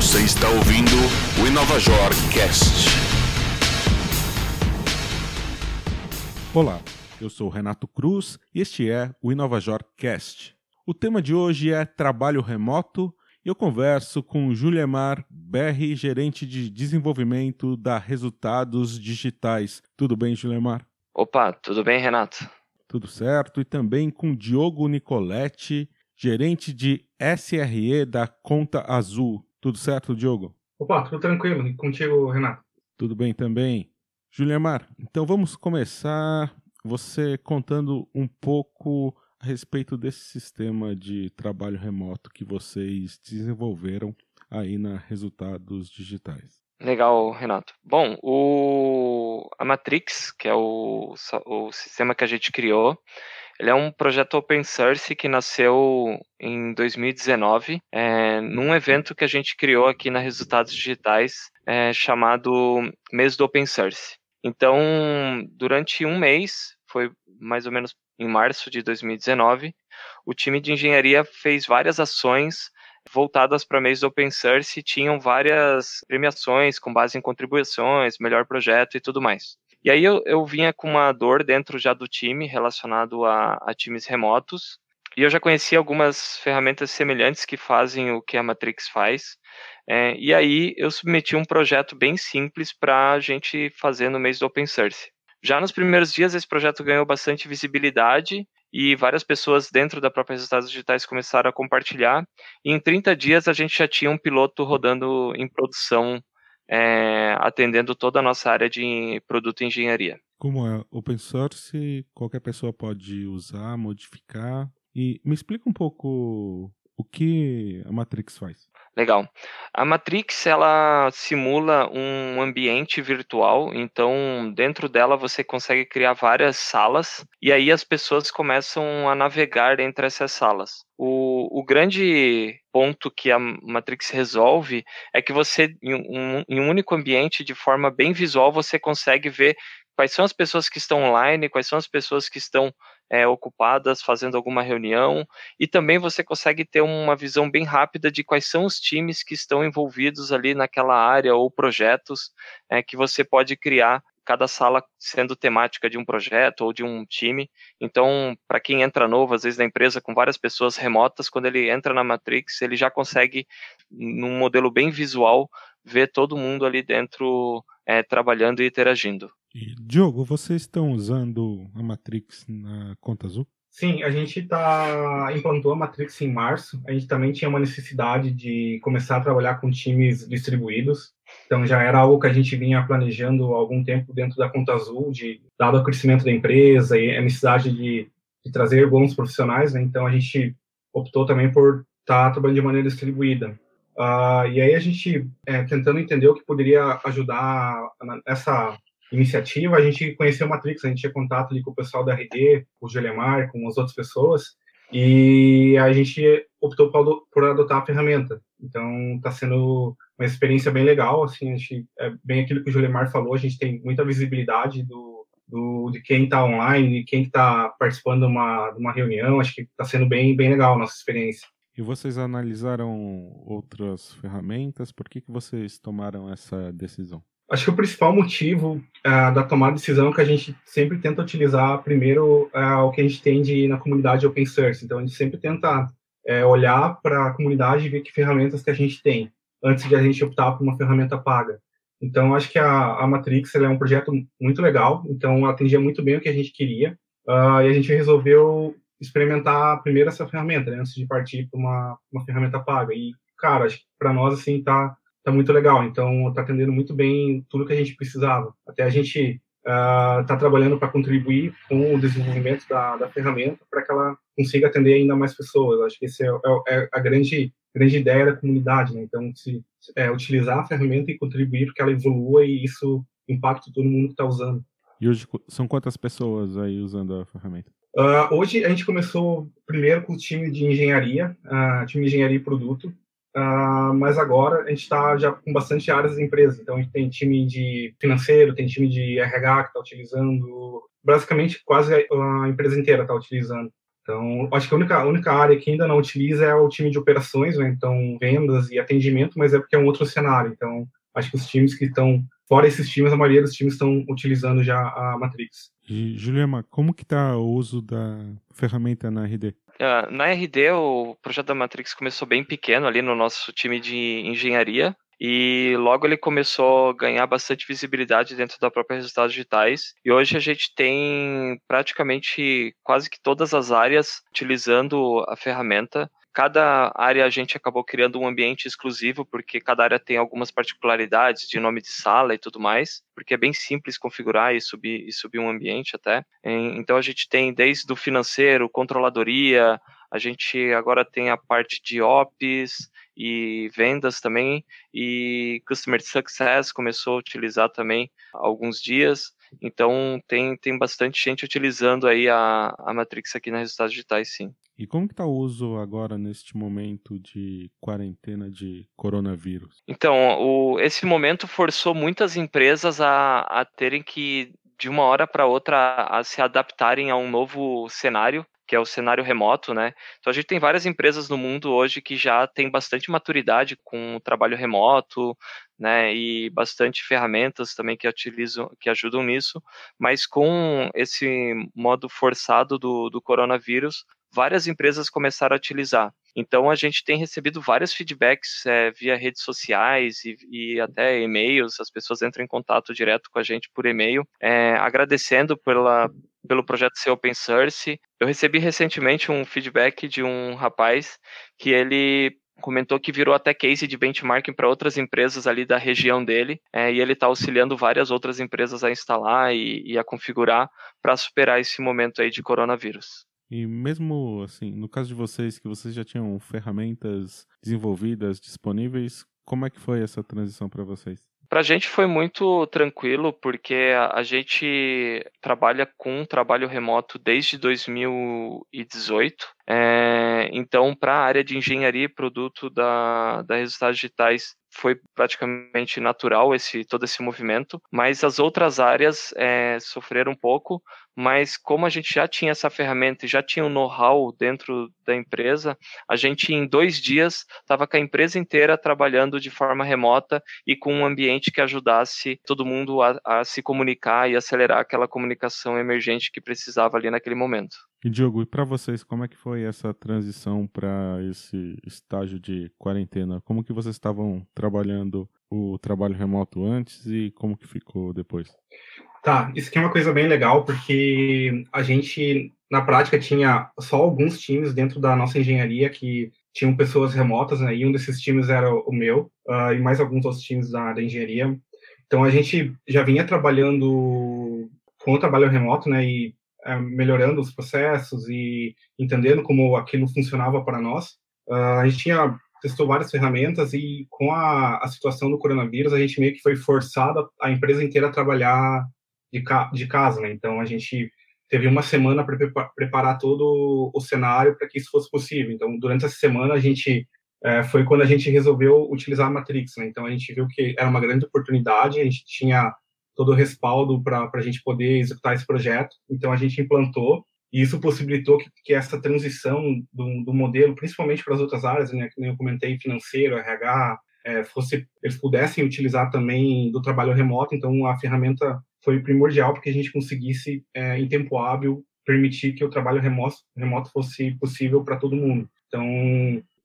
Você está ouvindo o Inovajor Cast. Olá, eu sou Renato Cruz e este é o Inovajor Cast. O tema de hoje é trabalho remoto e eu converso com Juliemar Berri, gerente de desenvolvimento da Resultados Digitais. Tudo bem, Juliemar? Opa, tudo bem, Renato? Tudo certo. E também com Diogo Nicoletti, gerente de SRE da Conta Azul. Tudo certo, Diogo? Opa, tudo tranquilo. E contigo, Renato? Tudo bem também. Juliemar, então vamos começar você contando um pouco a respeito desse sistema de trabalho remoto que vocês desenvolveram aí na Resultados Digitais. Legal, Renato. Bom, o, a Matrix, que é o, o sistema que a gente criou, ele é um projeto open source que nasceu em 2019, é, num evento que a gente criou aqui na Resultados Digitais, é, chamado Mês do Open Source. Então, durante um mês, foi mais ou menos em março de 2019, o time de engenharia fez várias ações voltadas para mês do open source tinham várias premiações com base em contribuições, melhor projeto e tudo mais. E aí eu, eu vinha com uma dor dentro já do time relacionado a, a times remotos, e eu já conhecia algumas ferramentas semelhantes que fazem o que a Matrix faz. É, e aí eu submeti um projeto bem simples para a gente fazer no mês do open source. Já nos primeiros dias, esse projeto ganhou bastante visibilidade e várias pessoas dentro da própria Resultados Digitais começaram a compartilhar. E em 30 dias a gente já tinha um piloto rodando em produção, é, atendendo toda a nossa área de produto e engenharia. Como é open source, qualquer pessoa pode usar, modificar. E me explica um pouco o que a Matrix faz. Legal. A Matrix ela simula um ambiente virtual, então dentro dela você consegue criar várias salas e aí as pessoas começam a navegar entre essas salas. O, o grande ponto que a Matrix resolve é que você, em um, em um único ambiente, de forma bem visual, você consegue ver quais são as pessoas que estão online, quais são as pessoas que estão é, ocupadas fazendo alguma reunião, e também você consegue ter uma visão bem rápida de quais são os times que estão envolvidos ali naquela área ou projetos é, que você pode criar cada sala sendo temática de um projeto ou de um time. Então, para quem entra novo, às vezes na empresa com várias pessoas remotas, quando ele entra na Matrix, ele já consegue, num modelo bem visual, ver todo mundo ali dentro é, trabalhando e interagindo. E, Diogo, vocês estão usando a Matrix na conta azul? Sim, a gente tá, implantou a Matrix em março. A gente também tinha uma necessidade de começar a trabalhar com times distribuídos. Então já era algo que a gente vinha planejando há algum tempo dentro da conta azul, de dado o crescimento da empresa e a necessidade de, de trazer bons profissionais. Né? Então a gente optou também por estar tá trabalhando de maneira distribuída. Uh, e aí a gente, é, tentando entender o que poderia ajudar nessa iniciativa, a gente conheceu o Matrix, a gente tinha contato ali com o pessoal da RD, com o Gelemar, com as outras pessoas, e a gente optou por adotar a ferramenta. Então, está sendo uma experiência bem legal, assim, a gente, é bem aquilo que o Gelemar falou, a gente tem muita visibilidade do, do de quem está online, de quem está participando de uma, de uma reunião, acho que está sendo bem, bem legal a nossa experiência. E vocês analisaram outras ferramentas? Por que, que vocês tomaram essa decisão? Acho que o principal motivo uh, da tomada de decisão é que a gente sempre tenta utilizar primeiro uh, o que a gente tem de, na comunidade open source. Então, a gente sempre tenta uh, olhar para a comunidade e ver que ferramentas que a gente tem, antes de a gente optar por uma ferramenta paga. Então, acho que a, a Matrix é um projeto muito legal, então atendia muito bem o que a gente queria, uh, e a gente resolveu experimentar primeiro essa ferramenta, né, antes de partir para uma, uma ferramenta paga. E, cara, acho que para nós, assim, tá tá muito legal. Então, tá atendendo muito bem tudo que a gente precisava. Até a gente uh, tá trabalhando para contribuir com o desenvolvimento da, da ferramenta para que ela consiga atender ainda mais pessoas. Acho que essa é, é, é, a grande grande ideia da comunidade, né? Então, se é, utilizar a ferramenta e contribuir para que ela evolua e isso impacte todo mundo que está usando. E hoje são quantas pessoas aí usando a ferramenta? Uh, hoje a gente começou primeiro com o time de engenharia, uh, time de engenharia e produto, Uh, mas agora a gente está já com bastante áreas da empresa. Então a gente tem time de financeiro, tem time de RH que está utilizando, basicamente quase a empresa inteira está utilizando. Então, acho que a única, a única área que ainda não utiliza é o time de operações, né? Então, vendas e atendimento, mas é porque é um outro cenário. Então, acho que os times que estão, fora esses times, a maioria dos times estão utilizando já a Matrix. E, Juliana, como que está o uso da ferramenta na RD? Uh, na RD, o projeto da Matrix começou bem pequeno ali no nosso time de engenharia, e logo ele começou a ganhar bastante visibilidade dentro da própria Resultados Digitais. E hoje a gente tem praticamente quase que todas as áreas utilizando a ferramenta. Cada área a gente acabou criando um ambiente exclusivo, porque cada área tem algumas particularidades de nome de sala e tudo mais, porque é bem simples configurar e subir, e subir um ambiente até. Então a gente tem desde o financeiro, controladoria, a gente agora tem a parte de ops, e vendas também, e Customer Success começou a utilizar também há alguns dias. Então tem, tem bastante gente utilizando aí a, a Matrix aqui nas resultados digitais, sim. E como que está o uso agora neste momento de quarentena de coronavírus? Então, o, esse momento forçou muitas empresas a, a terem que de uma hora para outra a se adaptarem a um novo cenário que é o cenário remoto, né? Então a gente tem várias empresas no mundo hoje que já tem bastante maturidade com o trabalho remoto, né? E bastante ferramentas também que utilizam, que ajudam nisso, mas com esse modo forçado do, do coronavírus, várias empresas começaram a utilizar. Então a gente tem recebido vários feedbacks é, via redes sociais e, e, até e-mails. As pessoas entram em contato direto com a gente por e-mail, é, agradecendo pela, pelo projeto ser open source. Eu recebi recentemente um feedback de um rapaz que ele comentou que virou até case de benchmarking para outras empresas ali da região dele, é, e ele está auxiliando várias outras empresas a instalar e, e a configurar para superar esse momento aí de coronavírus. E mesmo assim, no caso de vocês, que vocês já tinham ferramentas desenvolvidas disponíveis, como é que foi essa transição para vocês? Para a gente foi muito tranquilo, porque a, gente trabalha com trabalho remoto desde 2018. É, então, para a área de engenharia e produto da, da Resultados Digitais, foi praticamente natural esse todo esse movimento, mas as outras áreas é, sofreram um pouco, mas como a gente já tinha essa ferramenta e já tinha um know-how dentro da empresa, a gente em dois dias estava com a empresa inteira trabalhando de forma remota e com um ambiente que ajudasse todo mundo a, a se comunicar e acelerar aquela comunicação emergente que precisava ali naquele momento. E Diogo, e para vocês, como é que foi essa transição para esse estágio de quarentena? Como que vocês estavam trabalhando o trabalho remoto antes e como que ficou depois? Tá, isso aqui é uma coisa bem legal, porque a gente, na prática, tinha só alguns times dentro da nossa engenharia que tinham pessoas remotas, né? E um desses times era o meu, uh, e mais alguns outros times da, da engenharia. Então a gente já vinha trabalhando com o trabalho remoto, né? E é, melhorando os processos e entendendo como aquilo funcionava para nós. Uh, a gente tinha testou várias ferramentas e com a, a situação do coronavírus a gente meio que foi forçado a empresa inteira a trabalhar de, ca, de casa, né? Então a gente teve uma semana para preparar todo o cenário para que isso fosse possível. Então durante essa semana a gente é, foi quando a gente resolveu utilizar a Matrix, né? Então a gente viu que era uma grande oportunidade, a gente tinha todo o respaldo para a gente poder executar esse projeto. Então a gente implantou e isso possibilitou que, que essa transição do, do, modelo, principalmente para as outras áreas, né, que eu comentei, financeiro, RH, é, fosse, eles pudessem utilizar também do trabalho remoto. Então a ferramenta foi primordial para que a gente conseguisse, é, em tempo hábil, permitir que o trabalho remoto, remoto fosse possível para todo mundo. Então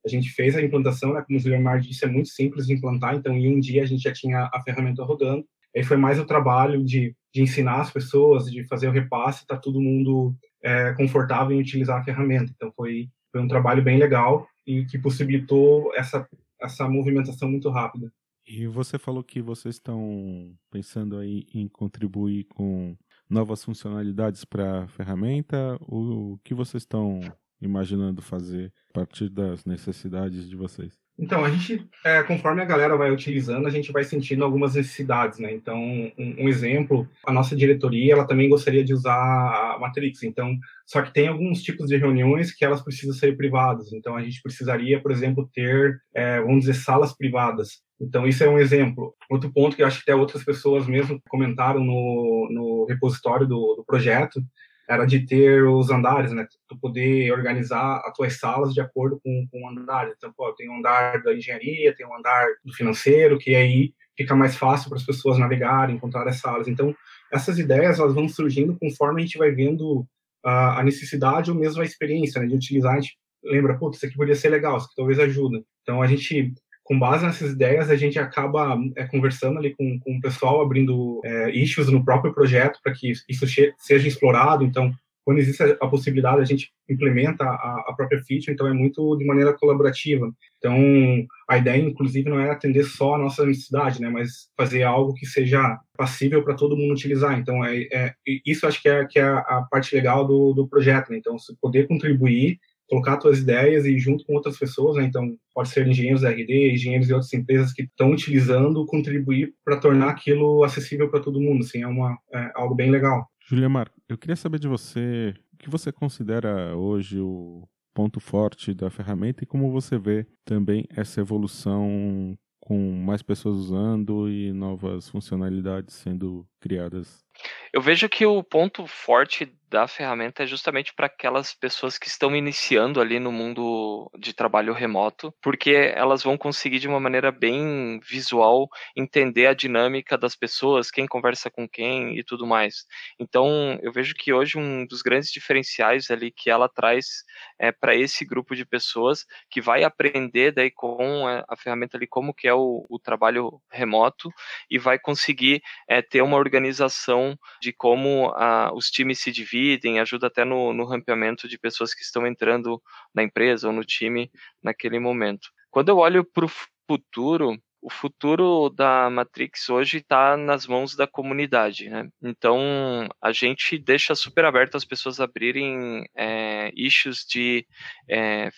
a gente fez a implantação, né, como o Guilherme disse, é muito simples de implantar. Então em um dia a gente já tinha a ferramenta rodando Aí foi mais o trabalho de, de ensinar as pessoas, de fazer o repasse, tá todo mundo é, confortável em utilizar a ferramenta. Então foi, foi um trabalho bem legal e que possibilitou essa, essa movimentação muito rápida. E você falou que vocês estão pensando aí em contribuir com novas funcionalidades para a ferramenta. O que vocês estão imaginando fazer a partir das necessidades de vocês? Então, a gente, é, conforme a galera vai utilizando, a gente vai sentindo algumas necessidades, né? Então, um, um, exemplo, a nossa diretoria, ela também gostaria de usar a Matrix. Então, só que tem alguns tipos de reuniões que elas precisam ser privadas. Então, a gente precisaria, por exemplo, ter, é, vamos dizer, salas privadas. Então, isso é um exemplo. Outro ponto que eu acho que até outras pessoas mesmo comentaram no, no repositório do, do projeto era de ter os andares, né? Tu poder organizar as tuas salas de acordo com, com andares. Então, pô, tem um andar da engenharia, tem um andar do financeiro, que aí fica mais fácil para as pessoas navegarem, encontrar as salas. Então, essas ideias elas vão surgindo conforme a gente vai vendo a, a necessidade ou mesmo a experiência né, de utilizar. A gente lembra, putz, isso aqui poderia ser legal, isso aqui talvez ajude. Então, a gente com base nessas ideias, a gente acaba é, conversando ali com, com o pessoal, abrindo é, issues no próprio projeto para que isso seja explorado. Então, quando existe a possibilidade, a gente implementa a, a, própria feature, então é muito de maneira colaborativa. Então, a ideia, inclusive, não é atender só a nossa necessidade, né, mas fazer algo que seja passível para todo mundo utilizar. Então, é, é, isso acho que é, que é a parte legal do, do projeto. Né? Então, se poder contribuir colocar suas ideias e junto com outras pessoas, né? então pode ser engenheiros da RD, engenheiros de outras empresas que estão utilizando, contribuir para tornar aquilo acessível para todo mundo, assim, é, uma, é algo bem legal. Julia Mar, eu queria saber de você, o que você considera hoje o ponto forte da ferramenta e como você vê também essa evolução com mais pessoas usando e novas funcionalidades sendo criadas? Eu vejo que o ponto forte da ferramenta é justamente para aquelas pessoas que estão iniciando ali no mundo de trabalho remoto, porque elas vão conseguir de uma maneira bem visual entender a dinâmica das pessoas, quem conversa com quem e tudo mais. Então, eu vejo que hoje um dos grandes diferenciais ali que ela traz é para esse grupo de pessoas que vai aprender daí com a ferramenta ali como que é o, o trabalho remoto e vai conseguir é, ter uma organização de como a, os times se dividem, ajuda até no, no rampeamento de pessoas que estão entrando na empresa ou no time naquele momento. Quando eu olho para o futuro, o futuro da Matrix hoje está nas mãos da comunidade, né? Então a gente deixa super aberto as pessoas abrirem é, issues de é,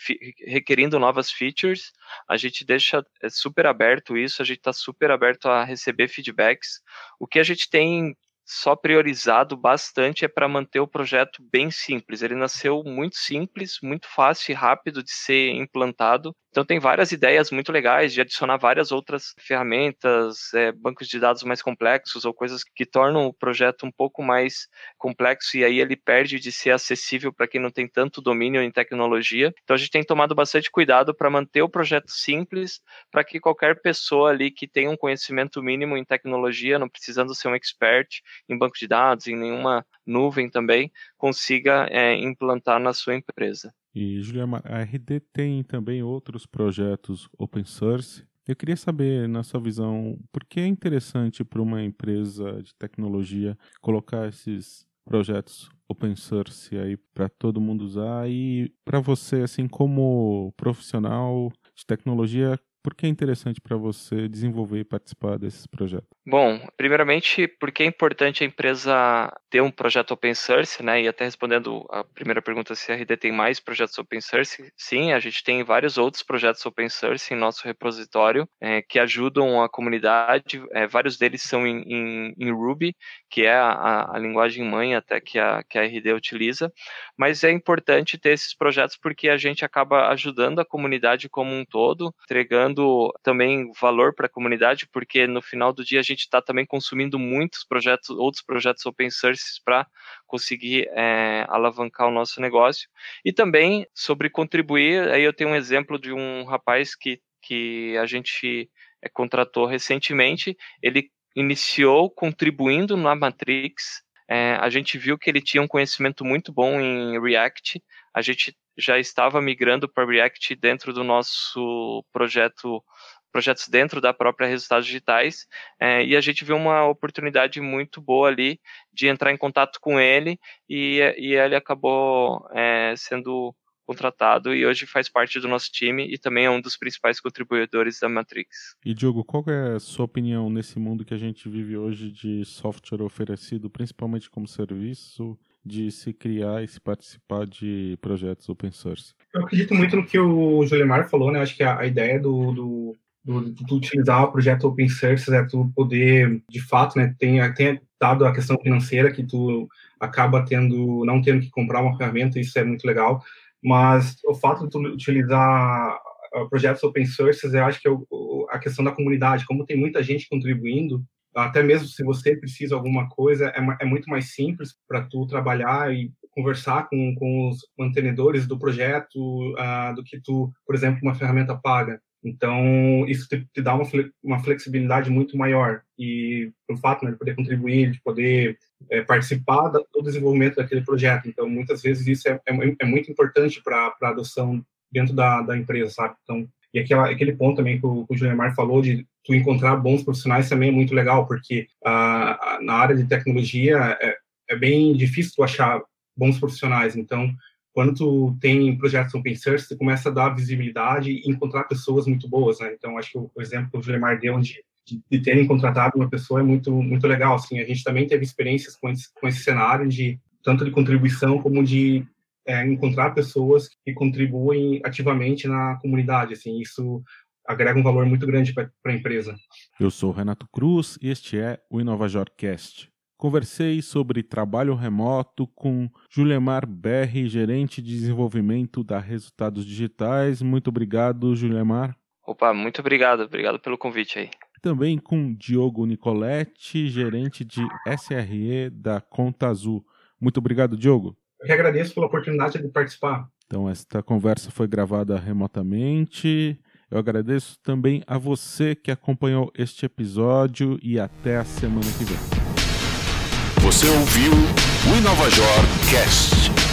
requerindo novas features. A gente deixa é, super aberto isso. A gente está super aberto a receber feedbacks. O que a gente tem só priorizado bastante é para manter o projeto bem simples. Ele nasceu muito simples, muito fácil e rápido de ser implantado. Então tem várias ideias muito legais de adicionar várias outras ferramentas, é, bancos de dados mais complexos ou coisas que tornam o projeto um pouco mais complexo e aí ele perde de ser acessível para quem não tem tanto domínio em tecnologia. Então a gente tem tomado bastante cuidado para manter o projeto simples, para que qualquer pessoa ali que tenha um conhecimento mínimo em tecnologia, não precisando ser um expert em banco de dados, em nenhuma nuvem também, consiga é, implantar na sua empresa. E, Juliana, a RD tem também outros projetos open source. Eu queria saber, na sua visão, por que é interessante para uma empresa de tecnologia colocar esses projetos open source aí para todo mundo usar e para você, assim, como profissional de tecnologia, por que é interessante para você desenvolver e participar desses projetos? Bom, primeiramente, porque é importante a empresa ter um projeto open source, né? E até respondendo a primeira pergunta se a RD tem mais projetos open source, sim, a gente tem vários outros projetos open source em nosso repositório é, que ajudam a comunidade. É, vários deles são em, em, em Ruby, que é a, a, linguagem mãe até que a, que a RD utiliza. Mas é importante ter esses projetos porque a gente acaba ajudando a comunidade como um todo, entregando também valor para a comunidade, porque no final do dia a gente está também consumindo muitos projetos, outros projetos open source para conseguir é, alavancar o nosso negócio. E também sobre contribuir, aí eu tenho um exemplo de um rapaz que, que a gente é, contratou recentemente, ele iniciou contribuindo na Matrix, é, a gente viu que ele tinha um conhecimento muito bom em React, a gente já estava migrando para React dentro do nosso projeto projetos dentro da própria Resultados Digitais, é, e a gente viu uma oportunidade muito boa ali de entrar em contato com ele, e, e ele acabou é, sendo contratado e hoje faz parte do nosso time e também é um dos principais contribuidores da Matrix. E Diogo, qual é a sua opinião nesse mundo que a gente vive hoje de software oferecido, principalmente como serviço, de se criar e se participar de projetos open source? Eu acredito muito no que o Julimar falou, né? Acho que a, a ideia do, do do, do utilizar o projeto open source é tu poder, de fato, né, tem, tem dado a questão financeira que tu acaba tendo, não tendo que comprar uma ferramenta, isso é muito legal, mas o fato de tu utilizar uh, projetos open source, eu acho que é o, a questão da comunidade, como tem muita gente contribuindo, até mesmo se você precisa de alguma coisa, é, é muito mais simples para tu trabalhar e conversar com, com os mantenedores do projeto uh, do que tu, por exemplo, uma ferramenta paga. Então, isso te, te dá uma, uma flexibilidade muito maior. E o fato né, de poder contribuir, de poder é, participar do desenvolvimento daquele projeto. Então, muitas vezes isso é, é, é muito importante para a adoção dentro da, da empresa, sabe? Então, e aquela, aquele ponto também que o, que o falou de tu encontrar bons profissionais também é muito legal, porque ah, na área de tecnologia é, é bem difícil tu achar bons profissionais. Então, quando tu tem projetos open source, tu começa a dar visibilidade e encontrar pessoas muito boas, né? Então, acho que o, exemplo que o Juliamar deu de, de, de terem contratado uma pessoa é muito, muito legal, assim. A gente também teve experiências com esse, com esse cenário de tanto de contribuição como de é, encontrar pessoas que contribuem ativamente na comunidade. Assim, isso agrega um valor muito grande para a empresa. Eu sou Renato Cruz e este é o InovaJorcast. Conversei sobre trabalho remoto com Juliemar Berri, gerente de desenvolvimento da Resultados Digitais. Muito obrigado, Juliemar. Opa, muito obrigado. Obrigado pelo convite aí. Também com Diogo Nicoletti, gerente de SRE da Conta Azul. Muito obrigado, Diogo. Eu que agradeço pela oportunidade de participar. Então, esta conversa foi gravada remotamente. Eu agradeço também a você que acompanhou este episódio e até a semana que vem. Você ouviu o InovaJor Cast.